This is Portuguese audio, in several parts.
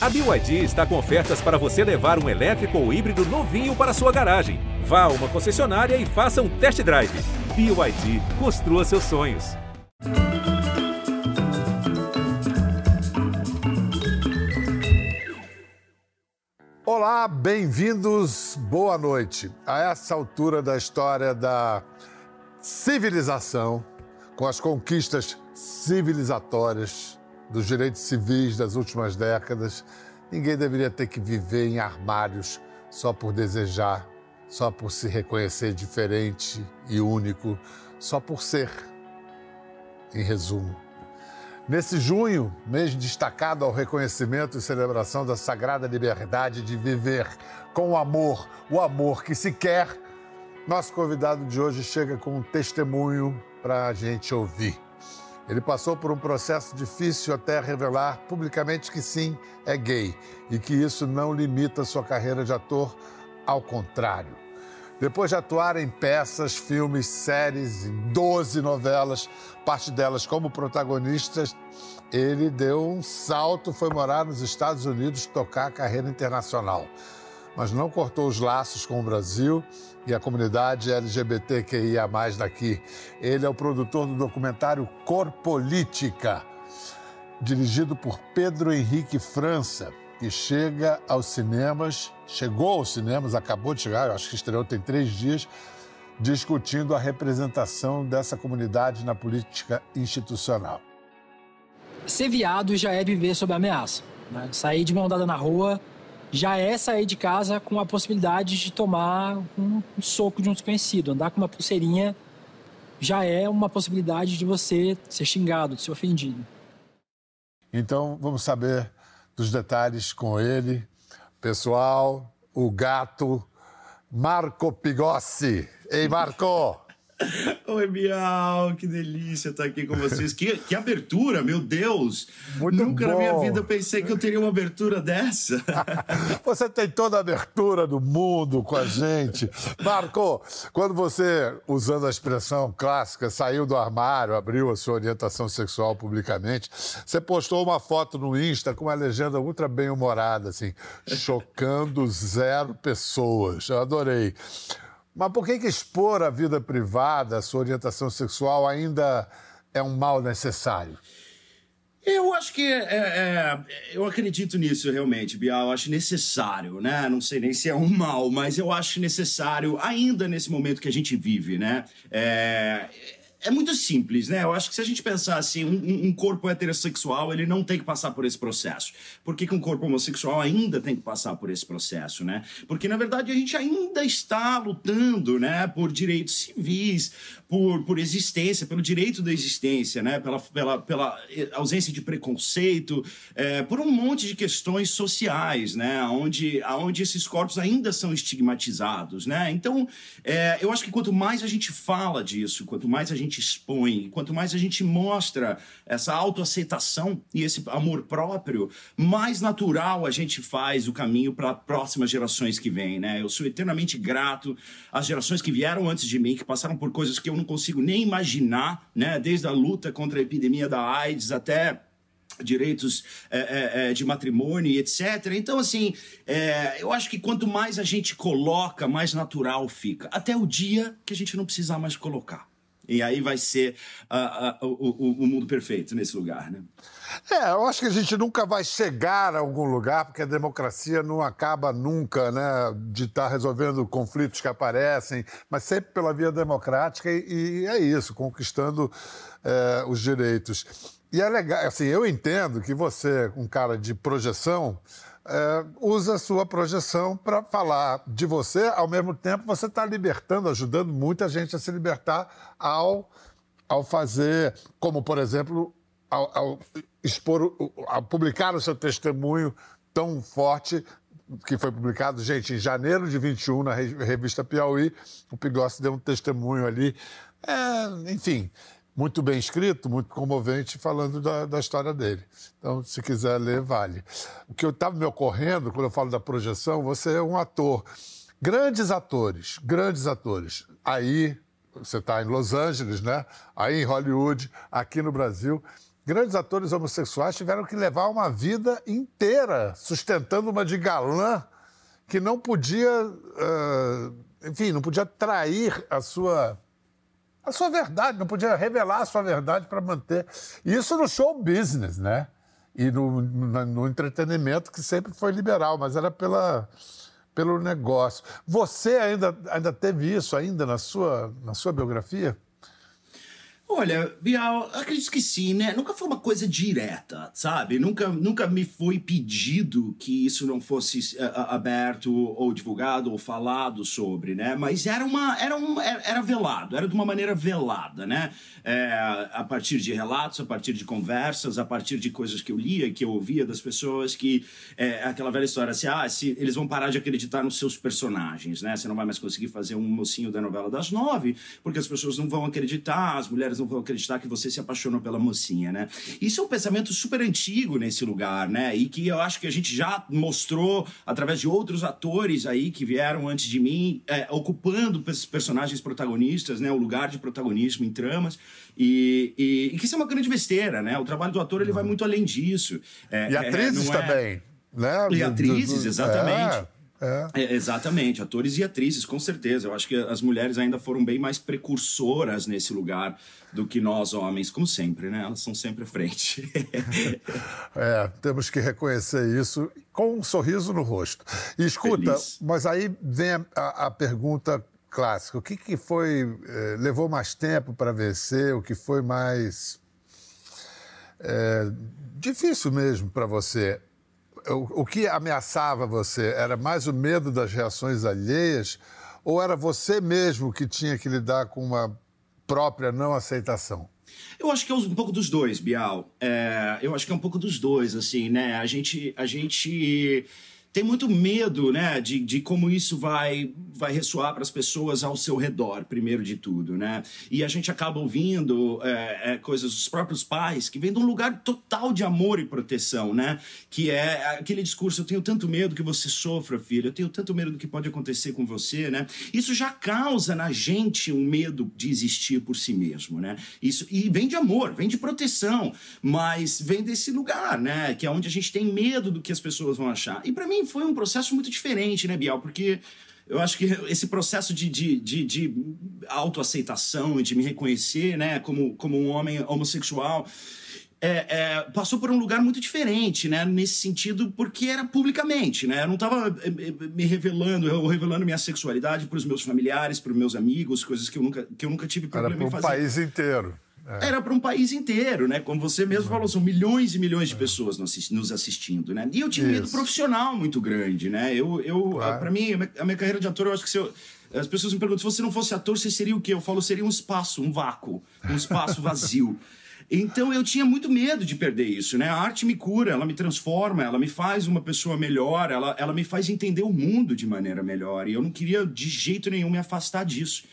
A BYD está com ofertas para você levar um elétrico ou híbrido novinho para sua garagem. Vá a uma concessionária e faça um test drive. BYD, construa seus sonhos. Olá, bem-vindos, boa noite. A essa altura da história da civilização, com as conquistas civilizatórias dos direitos civis das últimas décadas, ninguém deveria ter que viver em armários só por desejar, só por se reconhecer diferente e único, só por ser. Em resumo, nesse junho, mês destacado ao reconhecimento e celebração da sagrada liberdade de viver com amor, o amor que se quer, nosso convidado de hoje chega com um testemunho para a gente ouvir. Ele passou por um processo difícil até revelar publicamente que sim, é gay e que isso não limita sua carreira de ator, ao contrário. Depois de atuar em peças, filmes, séries, em 12 novelas, parte delas como protagonistas, ele deu um salto, foi morar nos Estados Unidos, tocar a carreira internacional. Mas não cortou os laços com o Brasil e a comunidade LGBTQIA daqui. Ele é o produtor do documentário Corpolítica, dirigido por Pedro Henrique França, que chega aos cinemas, chegou aos cinemas, acabou de chegar, acho que estreou tem três dias, discutindo a representação dessa comunidade na política institucional. Ser viado já é viver sob ameaça. Né? Sair de mão dada na rua já é sair de casa com a possibilidade de tomar um, soco de um desconhecido. Andar com uma pulseirinha já é uma possibilidade de você ser xingado, de ser ofendido. Então, vamos saber dos detalhes com ele. Pessoal, o gato Marco Pigossi. Ei, Marco! Oi, Bial, que delícia estar aqui com vocês. Que, que abertura, meu Deus! Muito Nunca bom. na minha vida pensei que eu teria uma abertura dessa. Você tem toda a abertura do mundo com a gente. Marco, quando você, usando a expressão clássica, saiu do armário, abriu a sua orientação sexual publicamente, você postou uma foto no Insta com uma legenda ultra bem-humorada, assim, chocando zero pessoas. Eu adorei. Mas por que, que expor a vida privada, a sua orientação sexual, ainda é um mal necessário? Eu acho que é, é, eu acredito nisso realmente, Bial. Eu acho necessário, né? Não sei nem se é um mal, mas eu acho necessário ainda nesse momento que a gente vive, né? É, é muito simples, né? Eu acho que se a gente pensar assim, um, um, corpo heterossexual, ele não tem que passar por esse processo. Por que, que, um corpo homossexual ainda tem que passar por esse processo, né? Porque, na verdade, a gente ainda está lutando, né? Por direitos civis, por, por existência, pelo direito da existência, né? Pela, pela, pela ausência de preconceito, é, por um monte de questões sociais, né? Onde, onde esses corpos ainda são estigmatizados, né? Então, é, eu acho que quanto mais a gente fala disso, quanto mais a gente gente expõe, quanto mais a gente mostra essa autoaceitação e esse amor próprio, mais natural a gente faz o caminho para próximas gerações que vêm, né? Eu sou eternamente grato às gerações que vieram antes de mim, que passaram por coisas que eu não consigo nem imaginar, né? Desde a luta contra a epidemia da AIDS até direitos é, é, de matrimônio etc. Então, assim, é, eu acho que quanto mais a gente coloca, mais natural fica. Até o dia que a gente não precisar mais colocar. E aí vai ser uh, uh, o, o, mundo perfeito nesse lugar, né? É, eu acho que a gente nunca vai chegar a algum lugar, porque a democracia não acaba nunca, né, de estar tá resolvendo conflitos que aparecem, mas sempre pela via democrática e, e é isso, conquistando é, os direitos. E é legal, assim, eu entendo que você, um cara de projeção, é, usa a sua projeção para falar de você, ao mesmo tempo você está libertando, ajudando muita gente a se libertar ao, ao fazer, como por exemplo, ao, ao expor, ao publicar o seu testemunho tão forte que foi publicado, gente, em janeiro de 21 na revista Piauí, o Pigossi deu um testemunho ali, é, enfim, muito bem escrito, muito comovente, falando da, da história dele. Então, se quiser ler, vale. O que estava me ocorrendo, quando eu falo da projeção, você é um ator. Grandes atores, grandes atores. Aí, você está em Los Angeles, né? Aí em Hollywood, aqui no Brasil, grandes atores homossexuais tiveram que levar uma vida inteira sustentando uma de galã que não podia, enfim, não podia trair a sua a sua verdade, não podia revelar a sua verdade para manter. Isso no show business, né? E no, no, no, entretenimento, que sempre foi liberal, mas era pela, pelo negócio. Você ainda, ainda teve isso ainda na sua, na sua biografia? Olha, Bial, acredito que sim, né? Nunca foi uma coisa direta, sabe? Nunca, nunca me foi pedido que isso não fosse uh, aberto ou divulgado ou falado sobre, né? Mas era uma, era um, era velado, era de uma maneira velada, né? É, a partir de relatos, a partir de conversas, a partir de coisas que eu lia, que eu ouvia das pessoas, que é aquela velha história assim, ah, se eles vão parar de acreditar nos seus personagens, né? Você não vai mais conseguir fazer um mocinho da novela das nove, porque as pessoas não vão acreditar, as mulheres não vão acreditar que você se apaixonou pela mocinha, né? Isso é um pensamento super antigo nesse lugar, né? E que eu acho que a gente já mostrou através de outros atores aí que vieram antes de mim, é, ocupando personagens protagonistas, né? O lugar de protagonismo em tramas. E, e, e, que isso é uma grande besteira, né? O trabalho do ator ele vai muito além disso. É, e atrizes é, também, né? E atrizes, exatamente. É. É. É, exatamente, atores e atrizes, com certeza. Eu acho que as mulheres ainda foram bem mais precursoras nesse lugar do que nós, homens, como sempre, né? Elas são sempre à frente. é, temos que reconhecer isso com um sorriso no rosto. E escuta, Feliz. mas aí vem a, a pergunta clássica: o que, que foi. Eh, levou mais tempo para vencer? O que foi mais. Eh, difícil mesmo para você? O, o que ameaçava você era mais o medo das reações alheias ou era você mesmo que tinha que lidar com uma própria não aceitação? Eu acho que é um pouco dos dois, Bial. É, eu acho que é um pouco dos dois, assim, né? A gente, a gente tem muito medo, né, de, de como isso vai, vai ressoar para as pessoas ao seu redor, primeiro de tudo, né? E a gente acaba ouvindo é, é, coisas dos próprios pais que vêm de um lugar total de amor e proteção, né? Que é aquele discurso: eu tenho tanto medo que você sofra, filho, eu tenho tanto medo do que pode acontecer com você, né? Isso já causa na gente um medo de existir por si mesmo, né? Isso, e vem de amor, vem de proteção, mas vem desse lugar, né? Que é onde a gente tem medo do que as pessoas vão achar. E para mim, foi um processo muito diferente, né, Bial? Porque eu acho que esse processo de, de, de, de autoaceitação e de me reconhecer, né, como, como um homem homossexual, é, é, passou por um lugar muito diferente, né? Nesse sentido, porque era publicamente, né? Eu não estava é, é, me revelando, eu revelando minha sexualidade para os meus familiares, para os meus amigos, coisas que eu nunca, que eu nunca tive problema era em fazer. o país inteiro. É. Era para um país inteiro, né? Como você mesmo uhum. falou, são milhões e milhões de é. pessoas nos assistindo, né? E eu tinha um medo profissional muito grande, né? Eu, eu claro. para mim, a minha carreira de ator, eu acho que se eu, as pessoas me perguntam, se você não fosse ator, você seria o quê? Eu falo, seria um espaço, um vácuo, um espaço vazio. Então eu tinha muito medo de perder isso, né? A arte me cura, ela me transforma, ela me faz uma pessoa melhor, ela, ela me faz entender o mundo de maneira melhor. E eu não queria de jeito nenhum me afastar disso.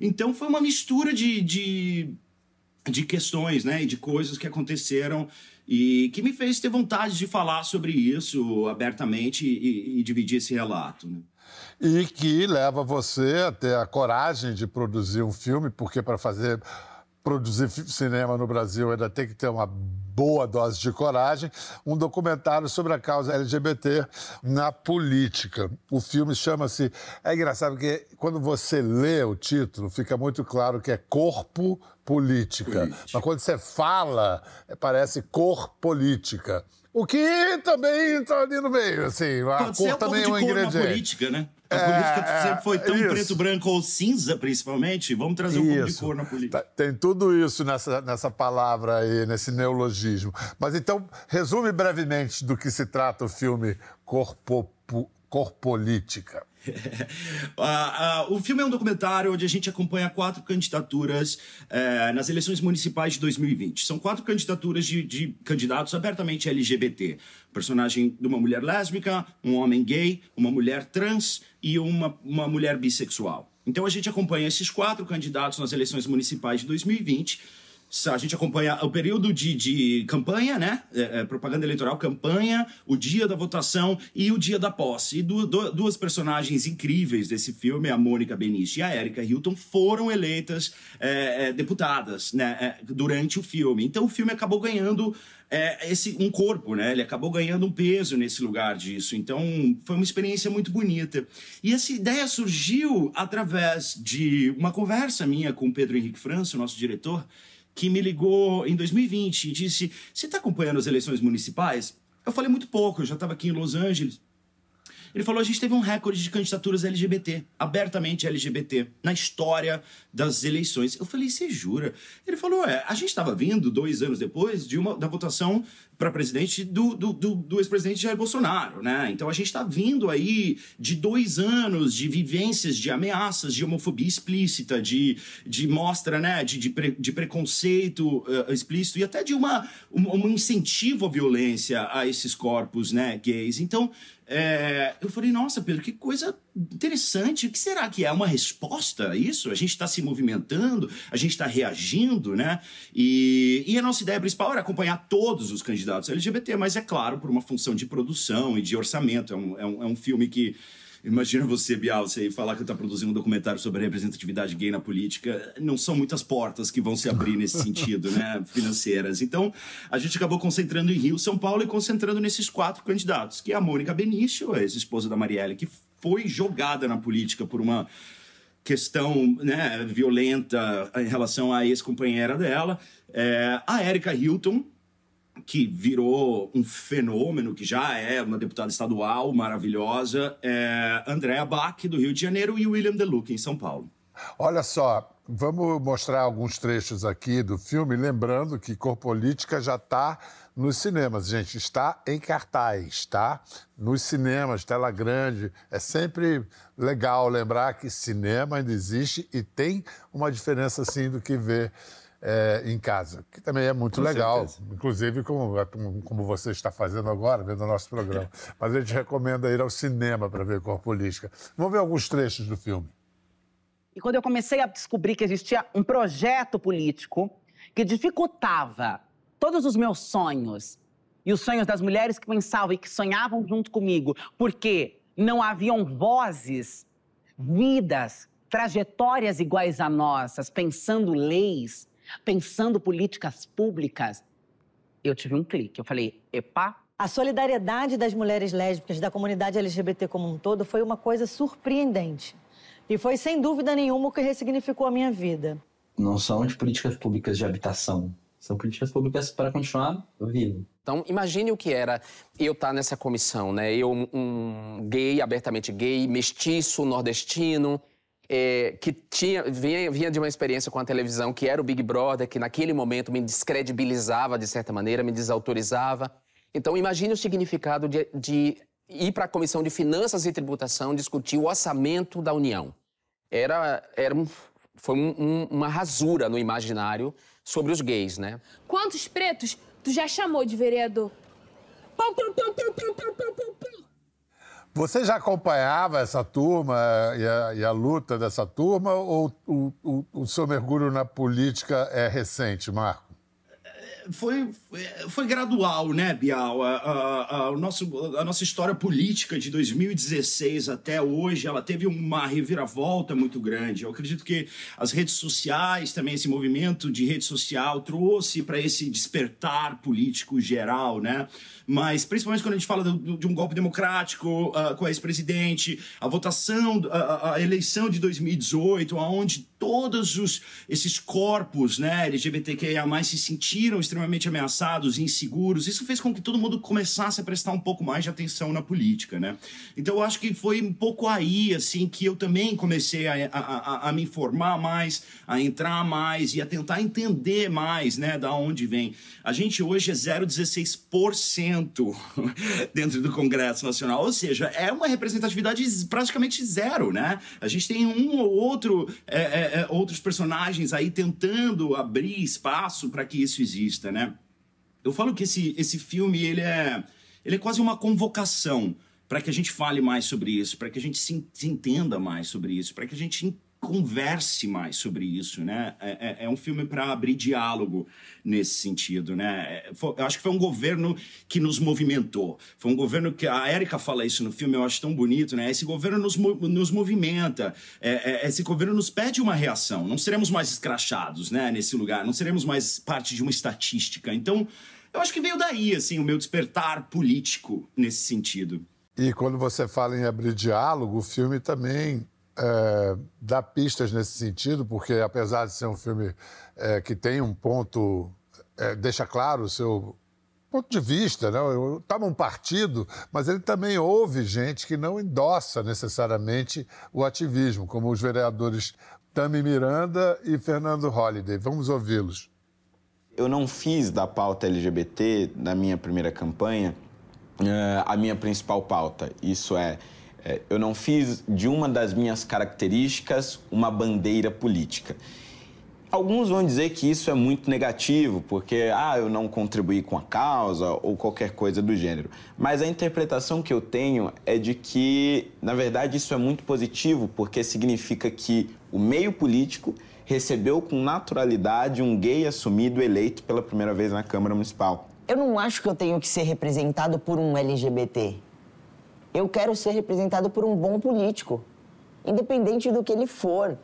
Então foi uma mistura de, de de questões, né, e de coisas que aconteceram e que me fez ter vontade de falar sobre isso abertamente e, e dividir esse relato. Né? E que leva você a ter a coragem de produzir um filme, porque para fazer produzir cinema no Brasil ainda tem que ter uma boa dose de coragem, um documentário sobre a causa LGBT na política. O filme chama-se. É engraçado porque quando você lê o título, fica muito claro que é Corpo Política. Política. Mas quando você fala, parece Cor Política. O que também está ali no meio, assim. A Pode cor também é um ingrediente. Na política, né? A é, política sempre foi tão isso. preto, branco ou cinza, principalmente. Vamos trazer um pouco de cor na política. Tá, tem tudo isso nessa, nessa palavra aí, nesse neologismo. Mas então, resume brevemente do que se trata o filme Corpo, Corpolítica. Uh, uh, o filme é um documentário onde a gente acompanha quatro candidaturas uh, nas eleições municipais de 2020. São quatro candidaturas de, de candidatos abertamente LGBT. personagem de uma mulher lésbica, um homem gay, uma mulher trans e uma, uma mulher bissexual. Então a gente acompanha esses quatro candidatos nas eleições municipais de 2020 a gente acompanha o período de, de campanha, né? É, é, propaganda eleitoral, campanha, o dia da votação e o dia da posse. E du, du, duas personagens incríveis desse filme, a Mônica Benício e a Erika Hilton, foram eleitas é, é deputadas né, é, durante o filme. Então o filme acabou ganhando é, esse um corpo, né? Ele acabou ganhando um peso nesse lugar disso. Então, foi uma experiência muito bonita. E essa ideia surgiu através de uma conversa minha com o Pedro Henrique França, nosso diretor, que me ligou em 2020 e disse: Você está acompanhando as eleições municipais? Eu falei muito pouco, eu já estava aqui em Los Angeles. Ele falou: a gente teve um recorde de candidaturas LGBT, abertamente LGBT, na história das eleições. Eu falei: você jura? Ele falou: é, a gente estava vindo dois anos depois de uma da votação para presidente do, do, do, do ex-presidente Jair Bolsonaro, né? Então a gente está vindo aí de dois anos de vivências de ameaças, de homofobia explícita, de, de mostra, né? De, de, pre, de preconceito uh, explícito e até de uma, um, um incentivo à violência a esses corpos, né? Gays. Então é, eu falei, nossa, Pedro, que coisa interessante. O que será que é uma resposta a isso? A gente está se movimentando, a gente está reagindo, né? E, e, a nossa ideia principal era acompanhar todos os candidatos LGBT, mas é claro, por uma função de produção e de orçamento. É um, é um, é um filme que Imagina você, Bial, você falar que está produzindo um documentário sobre representatividade gay na política. Não são muitas portas que vão se abrir nesse sentido, né? Financeiras. Então, a gente acabou concentrando em Rio, São Paulo e concentrando nesses quatro candidatos, que é a Mônica Benício, a ex-esposa da Marielle, que foi jogada na política por uma questão né, violenta em relação à ex-companheira dela. É, a Erika Hilton, que virou um fenômeno, que já é uma deputada estadual maravilhosa, é Andréa Bach, do Rio de Janeiro, e William Deluca, em São Paulo. Olha só, vamos mostrar alguns trechos aqui do filme, lembrando que Corpolítica já está nos cinemas, gente, está em cartaz, tá? Nos cinemas, tela grande. É sempre legal lembrar que cinema ainda existe e tem uma diferença, sim, do que ver é, em casa, que também é muito Com legal, certeza. inclusive como, como você está fazendo agora, vendo o nosso programa. Mas a gente recomenda ir ao cinema para ver Cor Política. Vamos ver alguns trechos do filme. E quando eu comecei a descobrir que existia um projeto político que dificultava todos os meus sonhos e os sonhos das mulheres que pensavam e que sonhavam junto comigo, porque não haviam vozes, vidas, trajetórias iguais a nossas, pensando leis, pensando políticas públicas, eu tive um clique. Eu falei, epa. A solidariedade das mulheres lésbicas, da comunidade LGBT como um todo, foi uma coisa surpreendente. E foi, sem dúvida nenhuma, o que ressignificou a minha vida. Não são de políticas públicas de habitação. São políticas públicas para continuar vivo. Então, imagine o que era eu estar nessa comissão, né? Eu, um gay, abertamente gay, mestiço, nordestino, é, que tinha, vinha, vinha, de uma experiência com a televisão, que era o Big Brother, que naquele momento me descredibilizava de certa maneira, me desautorizava. Então, imagine o significado de, de ir para a Comissão de Finanças e Tributação discutir o orçamento da União. Era, era um, foi um, um, uma rasura no imaginário sobre os gays, né? Quantos pretos tu já chamou de vereador? Pum, pum, pum, pum, pum, pum, pum, pum. Você já acompanhava essa turma e a, e a luta dessa turma ou o, o, o seu mergulho na política é recente, Marco? Foi, foi gradual, né, Bial? A, a, a, o nosso, a nossa história política de 2016 até hoje, ela teve uma reviravolta muito grande. Eu acredito que as redes sociais, também esse movimento de rede social, trouxe para esse despertar político geral, né? Mas principalmente quando a gente fala do, de um golpe democrático uh, com a ex-presidente, a votação, a, a, eleição de 2018, onde todos os, esses corpos né, LGBTQIA se sentiram extremamente ameaçados, inseguros. Isso fez com que todo mundo começasse a prestar um pouco mais de atenção na política, né? Então eu acho que foi um pouco aí, assim, que eu também comecei a, a, a, a me informar mais, a entrar mais e a tentar entender mais, né, da onde vem. A gente hoje é 0,16% dentro do Congresso Nacional, ou seja, é uma representatividade praticamente zero, né? A gente tem um ou outro, é, é, é outros personagens aí tentando abrir espaço para que isso exista né? Eu falo que esse, esse filme ele é, ele é quase uma convocação para que a gente fale mais sobre isso, para que a gente se, se entenda mais sobre isso, para que a gente converse mais sobre isso, né? É, é, é um filme para abrir diálogo nesse sentido, né? É, eu acho que foi um governo que nos movimentou. Foi um governo que a Érica fala isso no filme, eu acho tão bonito, né? Esse governo nos, nos movimenta, é, é, esse governo nos pede uma reação. Não seremos mais escrachados, né? Nesse lugar, não seremos mais parte de uma estatística. Então, eu acho que veio daí, assim, o meu despertar político nesse sentido. E quando você fala em abrir diálogo, o filme também é, pistas nesse sentido, porque apesar de ser um filme é, que tem um ponto, é, deixa claro o seu ponto de vista, né? Estava um partido, mas ele também ouve gente que não endossa necessariamente o ativismo, como os vereadores Tami Miranda e Fernando Holliday. Vamos ouvi-los. Eu não fiz da pauta LGBT, na minha primeira campanha, é, a minha principal pauta. Isso é é, eu não fiz de uma das minhas características uma bandeira política. Alguns vão dizer que isso é muito negativo, porque ah, eu não contribuí com a causa ou qualquer coisa do gênero. Mas a interpretação que eu tenho é de que, na verdade, isso é muito positivo, porque significa que o meio político recebeu com naturalidade um gay assumido eleito pela primeira vez na Câmara Municipal. Eu não acho que eu tenho que ser representado por um LGBT. Eu quero ser representado por um bom político, independente do que ele for.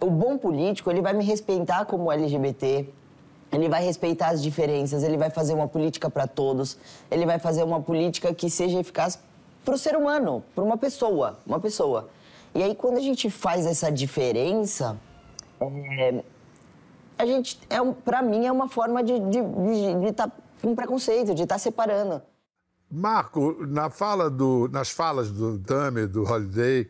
O bom político, ele vai me respeitar como LGBT, ele vai respeitar as diferenças, ele vai fazer uma política para todos, ele vai fazer uma política que seja eficaz para o ser humano, para uma pessoa, uma pessoa. E aí, quando a gente faz essa diferença, é, a gente, é, para mim, é uma forma de estar tá com preconceito, de estar tá separando. Marco, na fala do, nas falas do Dami, do Holiday,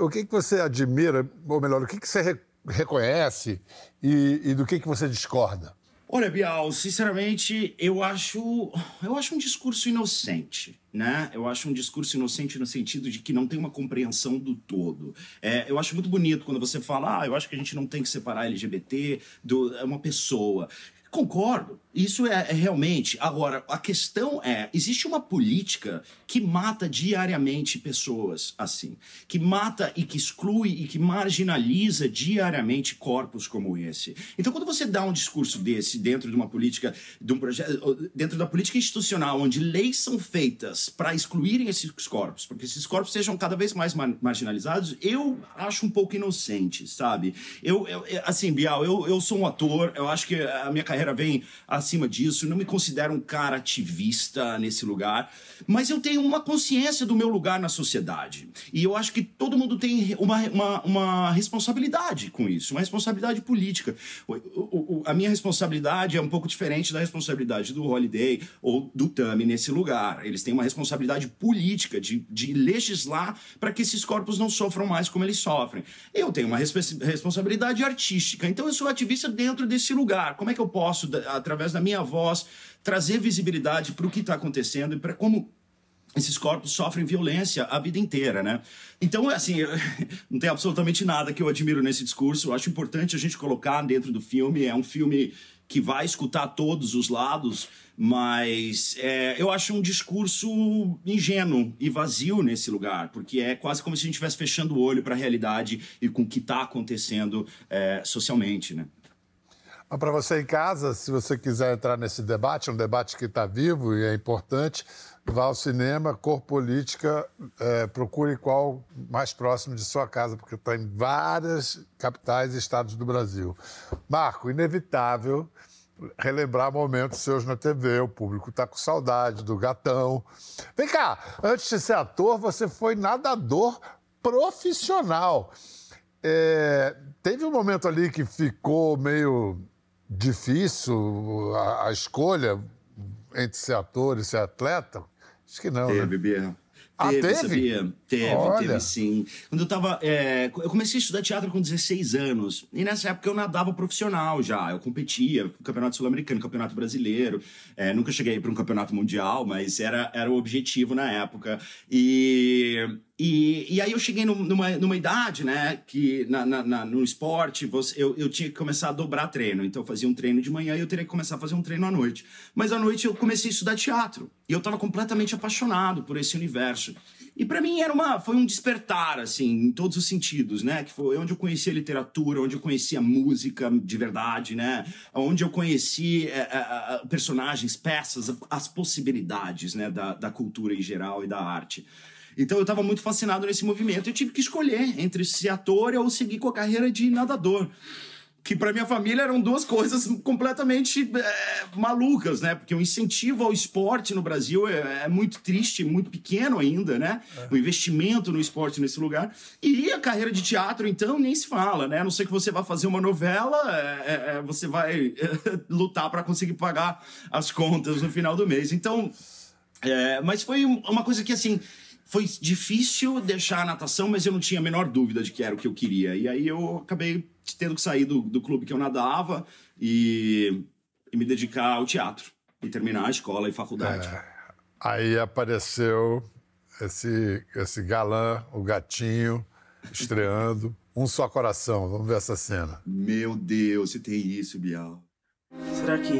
o que, que você admira, ou melhor, o que, que você re, reconhece e, e, do que, que você discorda? Olha, Bial, sinceramente, eu acho, eu acho um discurso inocente, né? Eu acho um discurso inocente no sentido de que não tem uma compreensão do todo. É, eu acho muito bonito quando você fala, ah, eu acho que a gente não tem que separar LGBT do é uma pessoa. Concordo. Isso é, é, realmente. Agora, a questão é: existe uma política que mata diariamente pessoas assim, que mata e que exclui e que marginaliza diariamente corpos como esse. Então, quando você dá um discurso desse dentro de uma política, de um projeto, dentro da política institucional, onde leis são feitas para excluírem esses corpos, porque esses corpos sejam cada vez mais mar marginalizados, eu acho um pouco inocente, sabe? Eu, eu assim, Bial, eu, eu sou um ator, eu acho que a minha carreira vem acima disso, não me considero um cara ativista nesse lugar, mas eu tenho uma consciência do meu lugar na sociedade. E eu acho que todo mundo tem uma, uma, uma responsabilidade com isso, uma responsabilidade política. O, o, a minha responsabilidade é um pouco diferente da responsabilidade do Holiday ou do Tami nesse lugar. Eles têm uma responsabilidade política de, de legislar para que esses corpos não sofram mais como eles sofrem. Eu tenho uma responsabilidade artística, então eu sou ativista dentro desse lugar. Como é que eu posso, através da minha voz, trazer visibilidade para o que está acontecendo e para como esses corpos sofrem violência a vida inteira, né? Então, assim, não tem absolutamente nada que eu admiro nesse discurso. Eu acho importante a gente colocar dentro do filme. É um filme que vai escutar todos os lados, mas é, eu acho um discurso ingênuo e vazio nesse lugar, porque é quase como se a gente estivesse fechando o olho para a realidade e com o que está acontecendo é, socialmente, né? Para você em casa, se você quiser entrar nesse debate, é um debate que está vivo e é importante, vá ao cinema, cor política, é, procure qual mais próximo de sua casa, porque está em várias capitais e estados do Brasil. Marco, inevitável relembrar momentos seus na TV, o público está com saudade do gatão. Vem cá, antes de ser ator, você foi nadador profissional. É, teve um momento ali que ficou meio difícil a, a, escolha entre ser ator e ser atleta? Acho que não. Teve, né? Bia. Ah, teve, teve? Sabia? Teve, Olha. teve sim. Quando eu tava. É, eu comecei a estudar teatro com 16 anos. E nessa época eu nadava profissional já. Eu competia no Campeonato Sul-Americano, Campeonato Brasileiro. É, nunca cheguei para um campeonato mundial, mas era, era o objetivo na época. E E, e aí eu cheguei num- numa, numa idade, né, que na, na- no esporte você, eu, eu tinha que começar a dobrar treino. Então eu fazia um treino de manhã e eu teria que começar a fazer um treino à noite. Mas à noite eu comecei a estudar teatro. E eu estava completamente apaixonado por esse universo. E para mim era uma, foi um despertar, assim, em todos os sentidos, né? Que foi onde eu conheci a literatura, onde eu conheci a música de verdade, né? Onde eu conheci é, é, personagens, peças, as possibilidades, né? Da, da cultura em geral e da arte. Então eu estava muito fascinado nesse movimento. Eu tive que escolher entre ser ator ou seguir com a carreira de nadador. Que para minha família eram duas coisas completamente é, malucas, né? Porque o incentivo ao esporte no Brasil é, é muito triste, muito pequeno ainda, né? O investimento no esporte nesse lugar. E a carreira de teatro, então, nem se fala, né? A não ser que você vá fazer uma novela, é, é, é, você vai lutar para conseguir pagar as contas no final do mês. Então, é, mas foi um- uma coisa que, assim, foi difícil deixar a natação, mas eu não tinha a menor dúvida de que era o que eu queria. E aí eu acabei tendo que sair do, do clube que eu nadava e, e me dedicar ao teatro. E terminar a escola e faculdade. Aí apareceu esse, esse galã, o gatinho, estreando. Um só coração. Vamos ver essa cena. Meu Deus, você tem isso, Bial. Será que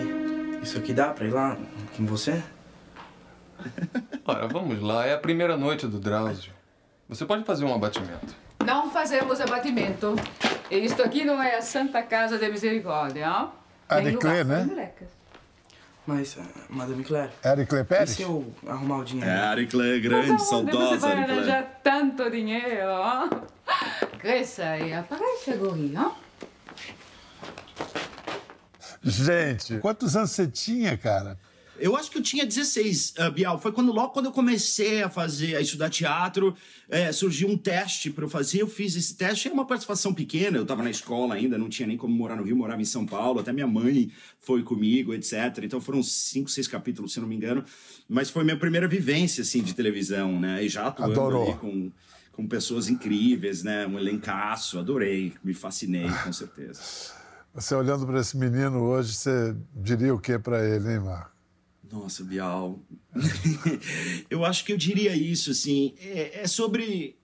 isso aqui dá pra ir lá com você? Ora, vamos lá. É a primeira noite do Drauzio. Você pode fazer um abatimento. Não fazemos abatimento. Isto aqui não é a Santa Casa de Misericórdia, ó. Ah, Tem de lugar Clé, para né? Mas, Madame Claire. Eric Clay E Pérez? se eu arrumar o dinheiro? É, Ariclé, grande, Mas você saudosa vai Ariclé. arranjar tanto dinheiro, ó? Cresça e aparece, guri, ó. Gente, quantos anos você tinha, cara? Eu acho que eu tinha 16, ah, Bial. Foi quando logo quando eu comecei a fazer, a estudar teatro, eh, surgiu um teste para eu fazer. Eu fiz esse teste, era uma participação pequena. Eu estava na escola ainda, não tinha nem como morar no Rio, morava em São Paulo. Até minha mãe foi comigo, etc. Então foram cinco, seis capítulos, se não me engano. Mas foi minha primeira vivência assim de televisão, né? E já atuando Adorou. ali com com pessoas incríveis, né? Um elencaço, adorei, me fascinei, com certeza. Você olhando para esse menino hoje, você diria o que para ele, hein, Marco? Nossa, Bial. eu acho que eu diria isso, assim. É, é sobre.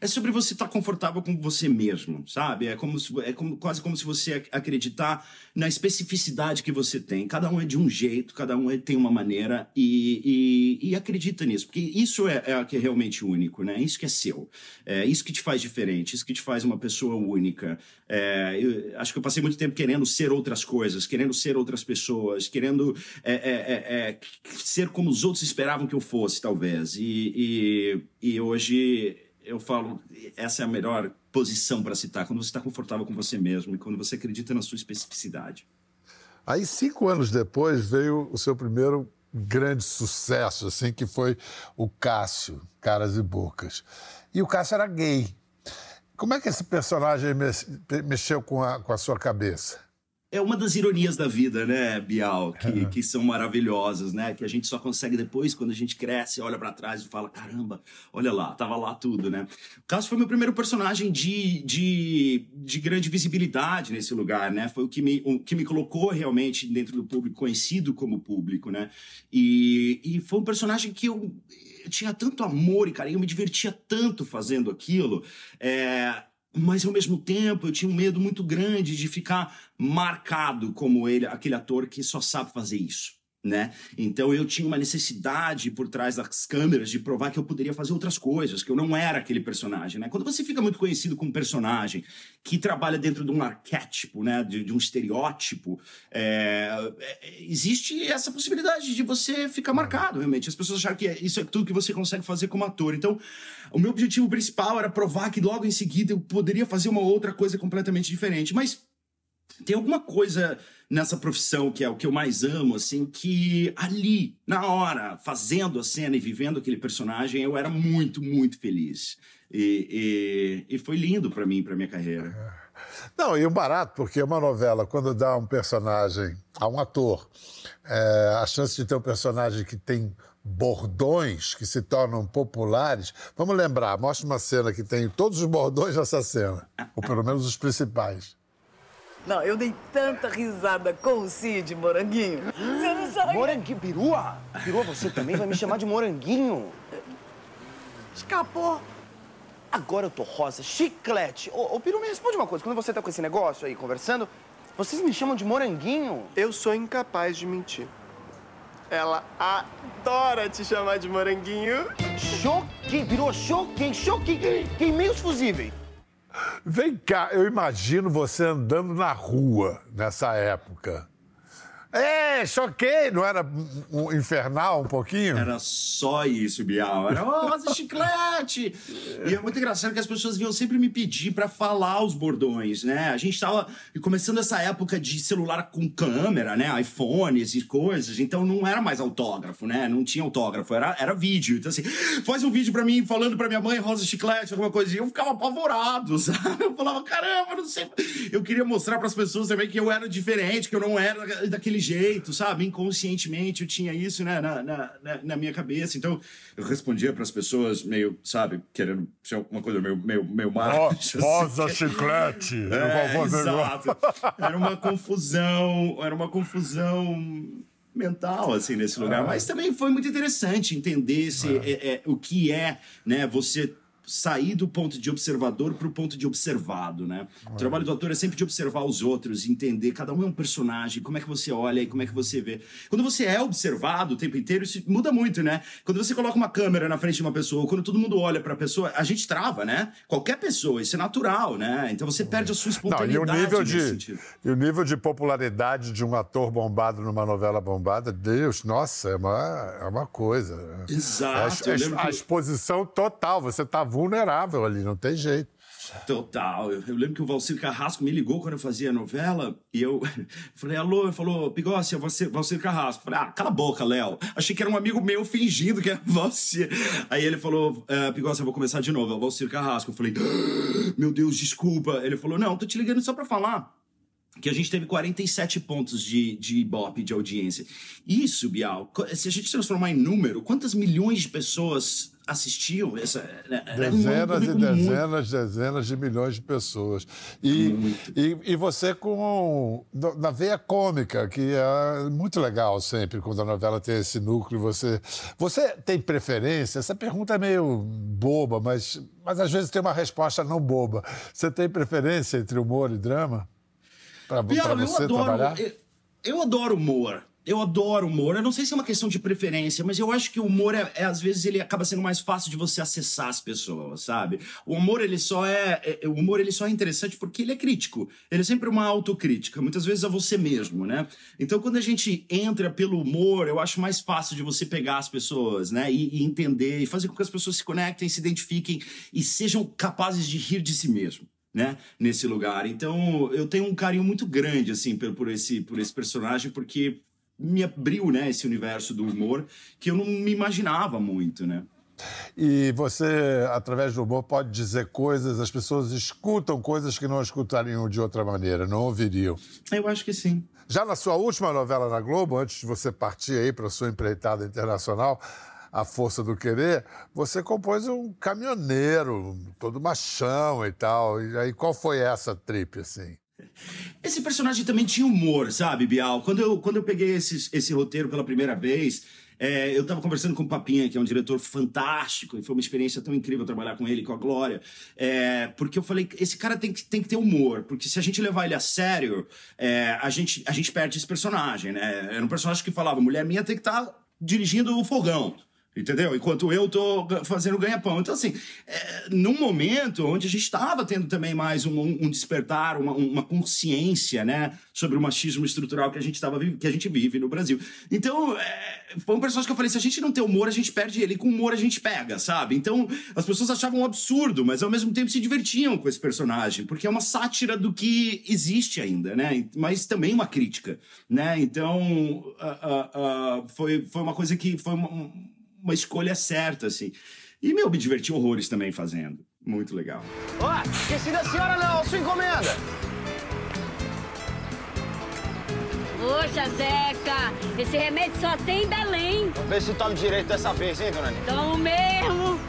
É sobre você estar confortável com você mesmo, sabe? É, como se- é como- quase como se você ac- acreditar na especificidade que você tem. Cada um é de um jeito, cada um é- tem uma maneira e, e- e acredita nisso, porque isso é, é o que é realmente único, né? Isso que é seu. É isso que te faz diferente, isso que te faz uma pessoa única. É, acho que eu passei muito tempo querendo ser outras coisas, querendo ser outras pessoas, querendo é, é, é, é, ser como os outros esperavam que eu fosse, talvez. E, e, e hoje eu falo, essa é a melhor posição para citar, quando você está confortável com você mesmo e quando você acredita na sua especificidade. Aí, cinco anos depois, veio o seu primeiro grande sucesso, assim, que foi o Cássio, Caras e Bocas. E o Cássio era gay. Como é que esse personagem mex- mexeu com a, com a sua cabeça? É uma das ironias da vida, né, Bial, que, que são maravilhosas, né? Que a gente só consegue depois, quando a gente cresce, olha pra trás e fala: caramba, olha lá, tava lá tudo, né? O Cássio foi meu primeiro personagem de, de, de grande visibilidade nesse lugar, né? Foi o que, me, o que me colocou realmente dentro do público, conhecido como público, né? E, e foi um personagem que eu, eu tinha tanto amor e carinho, eu me divertia tanto fazendo aquilo. É, mas ao mesmo tempo eu tinha um medo muito grande de ficar marcado como ele, aquele ator que só sabe fazer isso. Né? Então eu tinha uma necessidade por trás das câmeras de provar que eu poderia fazer outras coisas, que eu não era aquele personagem, né? Quando você fica muito conhecido como personagem que trabalha dentro de um arquétipo, né? De, de um estereótipo, é, é, existe essa possibilidade de você ficar marcado, realmente. As pessoas acham que é- isso é tudo que você consegue fazer como ator. Então, o meu objetivo principal era provar que logo em seguida eu poderia fazer uma outra coisa completamente diferente. Mas tem alguma coisa nessa profissão que é o que eu mais amo, assim, que ali, na hora, fazendo a cena e vivendo aquele personagem, eu era muito, muito feliz. E, e, e foi lindo pra mim, pra minha carreira. Não, e o barato, porque uma novela, quando dá um personagem a um ator, é, a chance de ter um personagem que tem bordões que se tornam populares. Vamos lembrar, mostra uma cena que tem todos os bordões dessa cena, ou pelo menos os principais. Não, eu dei tanta risada com o Cid, moranguinho. Você não sabe. Moranguinho, perua? Perua, você também vai me chamar de moranguinho? Escapou. Agora eu tô rosa, chiclete. Ô, ô Piru, me responde uma coisa. Quando você tá com esse negócio aí conversando, vocês me chamam de moranguinho? Eu sou incapaz de mentir. Ela adora te chamar de moranguinho. Choquei, virou choquei, choquei. Queimei os fusíveis. Vem cá, eu imagino você andando na rua nessa época. É, choquei, não era um infernal um pouquinho? Era só isso, Bial. Era oh, rosa chiclete. E é muito engraçado que as pessoas vinham sempre me pedir pra falar os bordões, né? A gente tava começando essa época de celular com câmera, né? iPhones e coisas. Então não era mais autógrafo, né? Não tinha autógrafo, era, era vídeo. Então assim, faz um vídeo pra mim falando pra minha mãe rosa chiclete, alguma coisa. E eu ficava apavorado, sabe? Eu falava, caramba, não sei. Eu queria mostrar pras pessoas também que eu era diferente, que eu não era daquele jeito, sabe? Inconscientemente eu tinha isso né, na, na, na, minha cabeça. Então eu respondia para as pessoas meio, sabe, querendo ser alguma coisa meio, meio, meio macho. Rosa assim. chiclete. É, fazer exato. Era uma confusão, era uma confusão mental assim nesse lugar, Ah. mas também foi muito interessante entender se, é, é, o que é, né, você sair do ponto de observador para o ponto de observado, né? O trabalho do ator é sempre de observar os outros, entender cada um é um personagem, como é que você olha e como é que você vê. Quando você é observado o tempo inteiro, isso muda muito, né? Quando você coloca uma câmera na frente de uma pessoa, quando todo mundo olha para a pessoa, a gente trava, né? Qualquer pessoa, isso é natural, né? Então você perde a sua Não, e espontaneidade o nível de sentido. e o nível de popularidade de um ator bombado numa novela bombada, Deus, nossa, é uma, é uma coisa. né? Exato, É lembro a exposição total, você está vulnerável ali, não tem jeito. Total. Eu, eu lembro que o Valcir Carrasco me ligou quando eu fazia a novela e eu falei, alô, ele falou, Pigossi, é você, Valcir Carrasco. Eu falei, ah, cala a boca, Léo. Achei que era um amigo meu fingindo que era você. Aí ele falou, ah, eu vou começar de novo, é o Valcir Carrasco. Eu falei, "Ah, meu Deus, desculpa. Ele falou, não, tô te ligando só pra falar que a gente teve 47 pontos de, de Ibope, de audiência. Isso, Bial, se a gente transformar em número, quantas milhões de pessoas assistiam essa... né, um Dezenas e público muito- dezenas, dezenas de milhões de pessoas. E, e, e você com na veia cômica, que é muito legal sempre quando a novela tem esse núcleo. Você, você tem preferência? Essa pergunta é meio boba, mas, mas às vezes tem uma resposta não boba. Você tem preferência entre humor e drama? Bial, eu você adoro, trabalhar? eu, eu adoro humor. Eu adoro humor. Eu não sei se é uma questão de preferência, mas eu acho que o humor, é, é, às vezes, ele acaba sendo mais fácil de você acessar as pessoas, sabe? O humor, ele só é, é- o humor, ele só é interessante porque ele é crítico. Ele é sempre uma autocrítica, muitas vezes a você mesmo, né? Então, quando a gente entra pelo humor, eu acho mais fácil de você pegar as pessoas, né? E, e entender, e fazer com que as pessoas se conectem, se identifiquem e sejam capazes de rir de si mesmo né, nesse lugar. Então, eu tenho um carinho muito grande assim por, por esse por esse personagem porque me abriu, né, esse universo do humor que eu não me imaginava muito, né? E você, através do humor, pode dizer coisas, as pessoas escutam coisas que não escutariam de outra maneira, não ouviriam. Eu acho que sim. Já na sua última novela na Globo, antes de você partir aí para sua empreitada internacional, A Força do Querer, você compôs um caminhoneiro, todo machão e tal. E aí, qual foi essa trip, assim? Esse personagem também tinha humor, sabe, Bial? Quando eu, quando eu peguei esse, esse roteiro pela primeira vez, é, eu tava conversando com o Papinha, que é um diretor fantástico, e foi uma experiência tão incrível trabalhar com ele, com a Glória, é, porque eu falei, esse cara tem que, tem que ter humor, porque se a gente levar ele a sério, é, a, gente, a gente perde esse personagem, né? Era um personagem que falava, mulher minha tem que estar dirigindo o fogão. Entendeu? Enquanto eu ga- fazendo ganha-pão. Então, assim, é, num momento onde a gente estava tendo também mais um, um despertar, uma, uma consciência, né, sobre o machismo estrutural que a gente estava que a gente vive no Brasil. Então, é, foi um personagem que eu falei: se a gente não tem humor, a gente perde ele. E com humor a gente pega, sabe? Então, as pessoas achavam um absurdo, mas ao mesmo tempo se divertiam com esse personagem, porque é uma sátira do que existe ainda, né? Mas também uma crítica, né? Então, ah, ah, ah, foi, foi uma coisa que foi uma, uma escolha certa, assim. E, meu, me diverti horrores também fazendo. Muito legal. Ó, esqueci da senhora não, sua encomenda. Poxa, Zeca, esse remédio só tem em Belém. Vamos ver se tome direito dessa vez, hein, dona Nina? Então mesmo.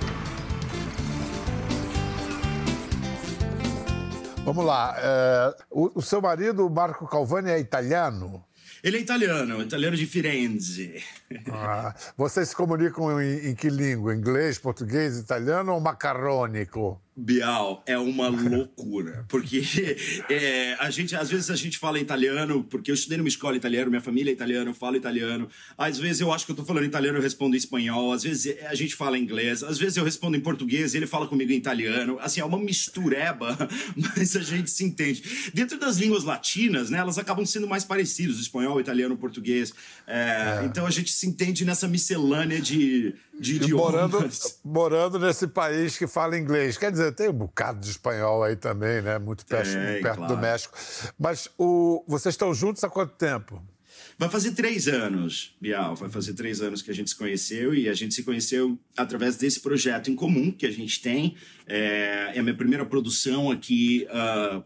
Vamos lá. é, o, o seu marido, Marco Calvani, é italiano? Ele é italiano, italiano de Firenze. Ah, vocês se comunicam em, em que língua? Inglês, português, italiano ou macarrônico? Bial, é uma loucura. Porque é, a gente, às vezes a gente fala italiano, porque eu estudei numa escola italiana, minha família é italiana, eu falo italiano. Às vezes eu acho que eu tô falando italiano, eu respondo em espanhol. Às vezes a gente fala inglês. Às vezes eu respondo em português e ele fala comigo em italiano. Assim, é uma mistureba, mas a gente se entende. Dentro das línguas latinas, né, elas acabam sendo mais parecidas, espanhol, italiano, português. É, Então a gente se entende nessa miscelânea de, de E morando, idiomas. morando nesse país que fala inglês. Quer dizer, tem um bocado de espanhol aí também, né? Muito perto, perto do claro. México. Mas o, vocês estão juntos há quanto tempo? Vai fazer três anos, Bial. Vai fazer três anos que a gente se conheceu e a gente se conheceu através desse projeto em comum que a gente tem. É, é a minha primeira produção aqui,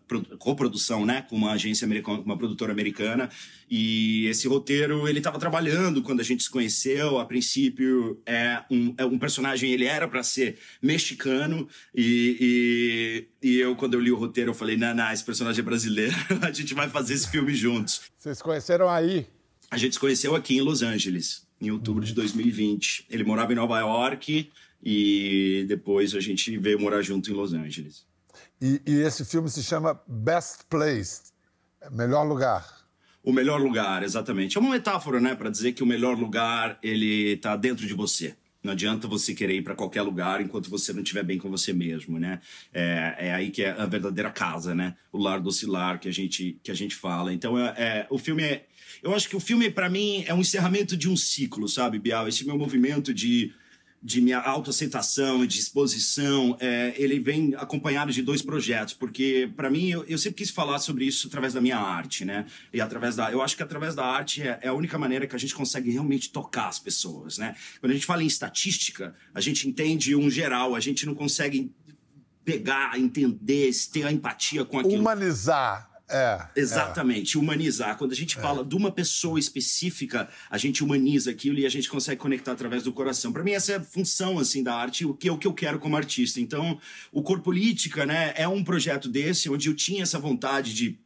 pro- coprodução, né, com uma agência americana, uma produtora americana. E esse roteiro ele estava trabalhando quando a gente se conheceu. A princípio é um, é um personagem, ele era para ser mexicano e, e, e eu quando eu li o roteiro eu falei, não, não, esse personagem é brasileiro. a gente vai fazer esse filme juntos. Vocês se conheceram aí? A gente se conheceu aqui em Los Angeles, em outubro de 2020. Ele morava em Nova York e depois a gente veio morar junto em Los Angeles. E, e esse filme se chama Best Place Melhor Lugar. O melhor lugar, exatamente. É uma metáfora, né, para dizer que o melhor lugar ele tá dentro de você. Não adianta você querer ir para qualquer lugar enquanto você não estiver bem com você mesmo, né? É, é aí que é a verdadeira casa, né? O lar docilar que a gente que a gente fala. Então, é, é- o filme é, eu acho que o filme para mim é um encerramento de um ciclo, sabe, Bial? Esse meu movimento de de minha autoaceitação e de exposição, é, ele vem acompanhado de dois projetos, porque para mim eu, eu sempre quis falar sobre isso através da minha arte, né? E através da, eu acho que através da arte é, é a única maneira que a gente consegue realmente tocar as pessoas, né? Quando a gente fala em estatística, a gente entende um geral, a gente não consegue pegar, entender, ter a empatia com aquilo. Humanizar. É. Exatamente, humanizar. Quando a gente fala de uma pessoa específica, a gente humaniza aquilo e a gente consegue conectar através do coração. Para mim essa é a função assim da arte, o que é o que eu quero como artista. Então, o Cor Política, né, é um projeto desse onde eu tinha essa vontade de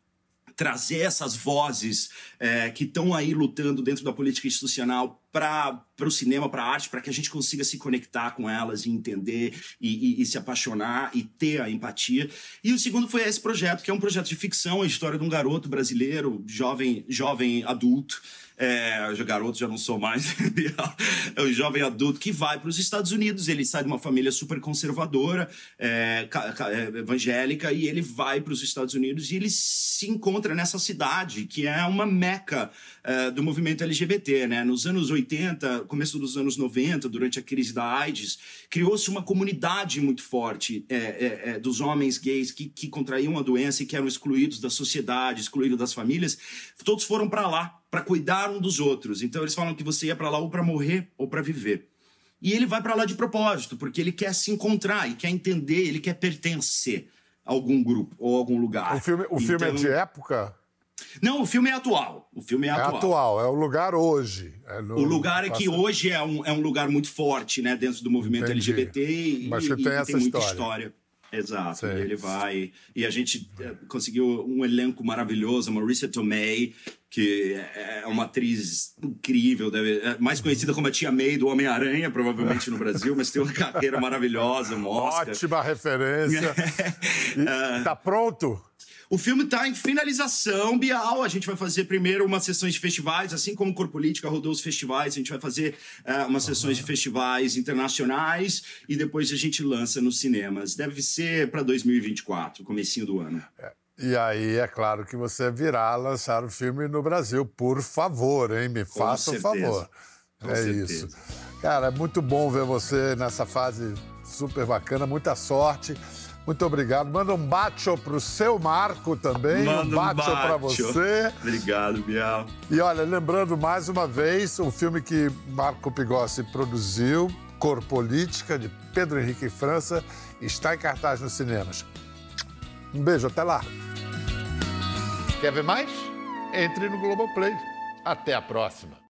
trazer essas vozes é, que estão aí lutando dentro da política institucional para o cinema, para a arte, para que a gente consiga se conectar com elas e entender e, e- e se apaixonar e ter a empatia. E o segundo foi esse projeto, que é um projeto de ficção, a história de um garoto brasileiro, jovem, jovem adulto. É, garoto já não sou mais, é um jovem adulto que vai para os Estados Unidos. Ele sai de uma família super conservadora, é, é, evangélica, e ele vai para os Estados Unidos e ele se encontra nessa cidade que é uma meca é, do movimento LGBT. Né? Nos anos 80, começo dos anos 90, durante a crise da AIDS, criou-se uma comunidade muito forte é, é, é, dos homens gays que, que contraíam a doença e que eram excluídos da sociedade, excluídos das famílias. Todos foram para lá para cuidar um dos outros. Então eles falam que você ia para lá ou para morrer ou para viver. E ele vai para lá de propósito, porque ele quer se encontrar e quer entender, ele quer pertencer a algum grupo ou a algum lugar. O filme, o filme é Então- de época? Não, o filme é atual. O filme é É atual. atual, é o lugar hoje. É no- O lugar é que hoje é um, é um lugar muito forte, né, dentro do movimento Entendi. LGBT e, Mas que tem e essa muita história. história. Exato, Sei. e ele vai. E a gente eh, conseguiu um elenco maravilhoso, a Marissa Tomei, que é uma atriz incrível, deve, é mais conhecida como a Tia May do Homem-Aranha, provavelmente no Brasil, mas tem uma carreira maravilhosa, um Oscar. Ótima referência. E tá pronto? O filme está em finalização, Bial. A gente vai fazer primeiro umas sessões de festivais, assim como o Cor Política rodou os festivais, a gente vai fazer eh, umas sessões de festivais internacionais e depois a gente lança nos cinemas. Deve ser para 2024, comecinho do ano. E aí, é claro que você virá lançar o filme no Brasil. Por favor, hein? Me faça um certeza. favor. Com é certeza. isso. Cara, é muito bom ver você nessa fase super bacana. Muita sorte. Muito obrigado. Manda um bacho pro seu Marco também. Manda um um bacho pra bacho. você. Obrigado, Bial. E olha, lembrando mais uma vez, o filme que Marco Pigossi produziu, Cor Política, de Pedro Henrique França, está em cartaz nos cinemas. Um beijo, até lá. Quer ver mais? Entre no Globoplay. Até a próxima.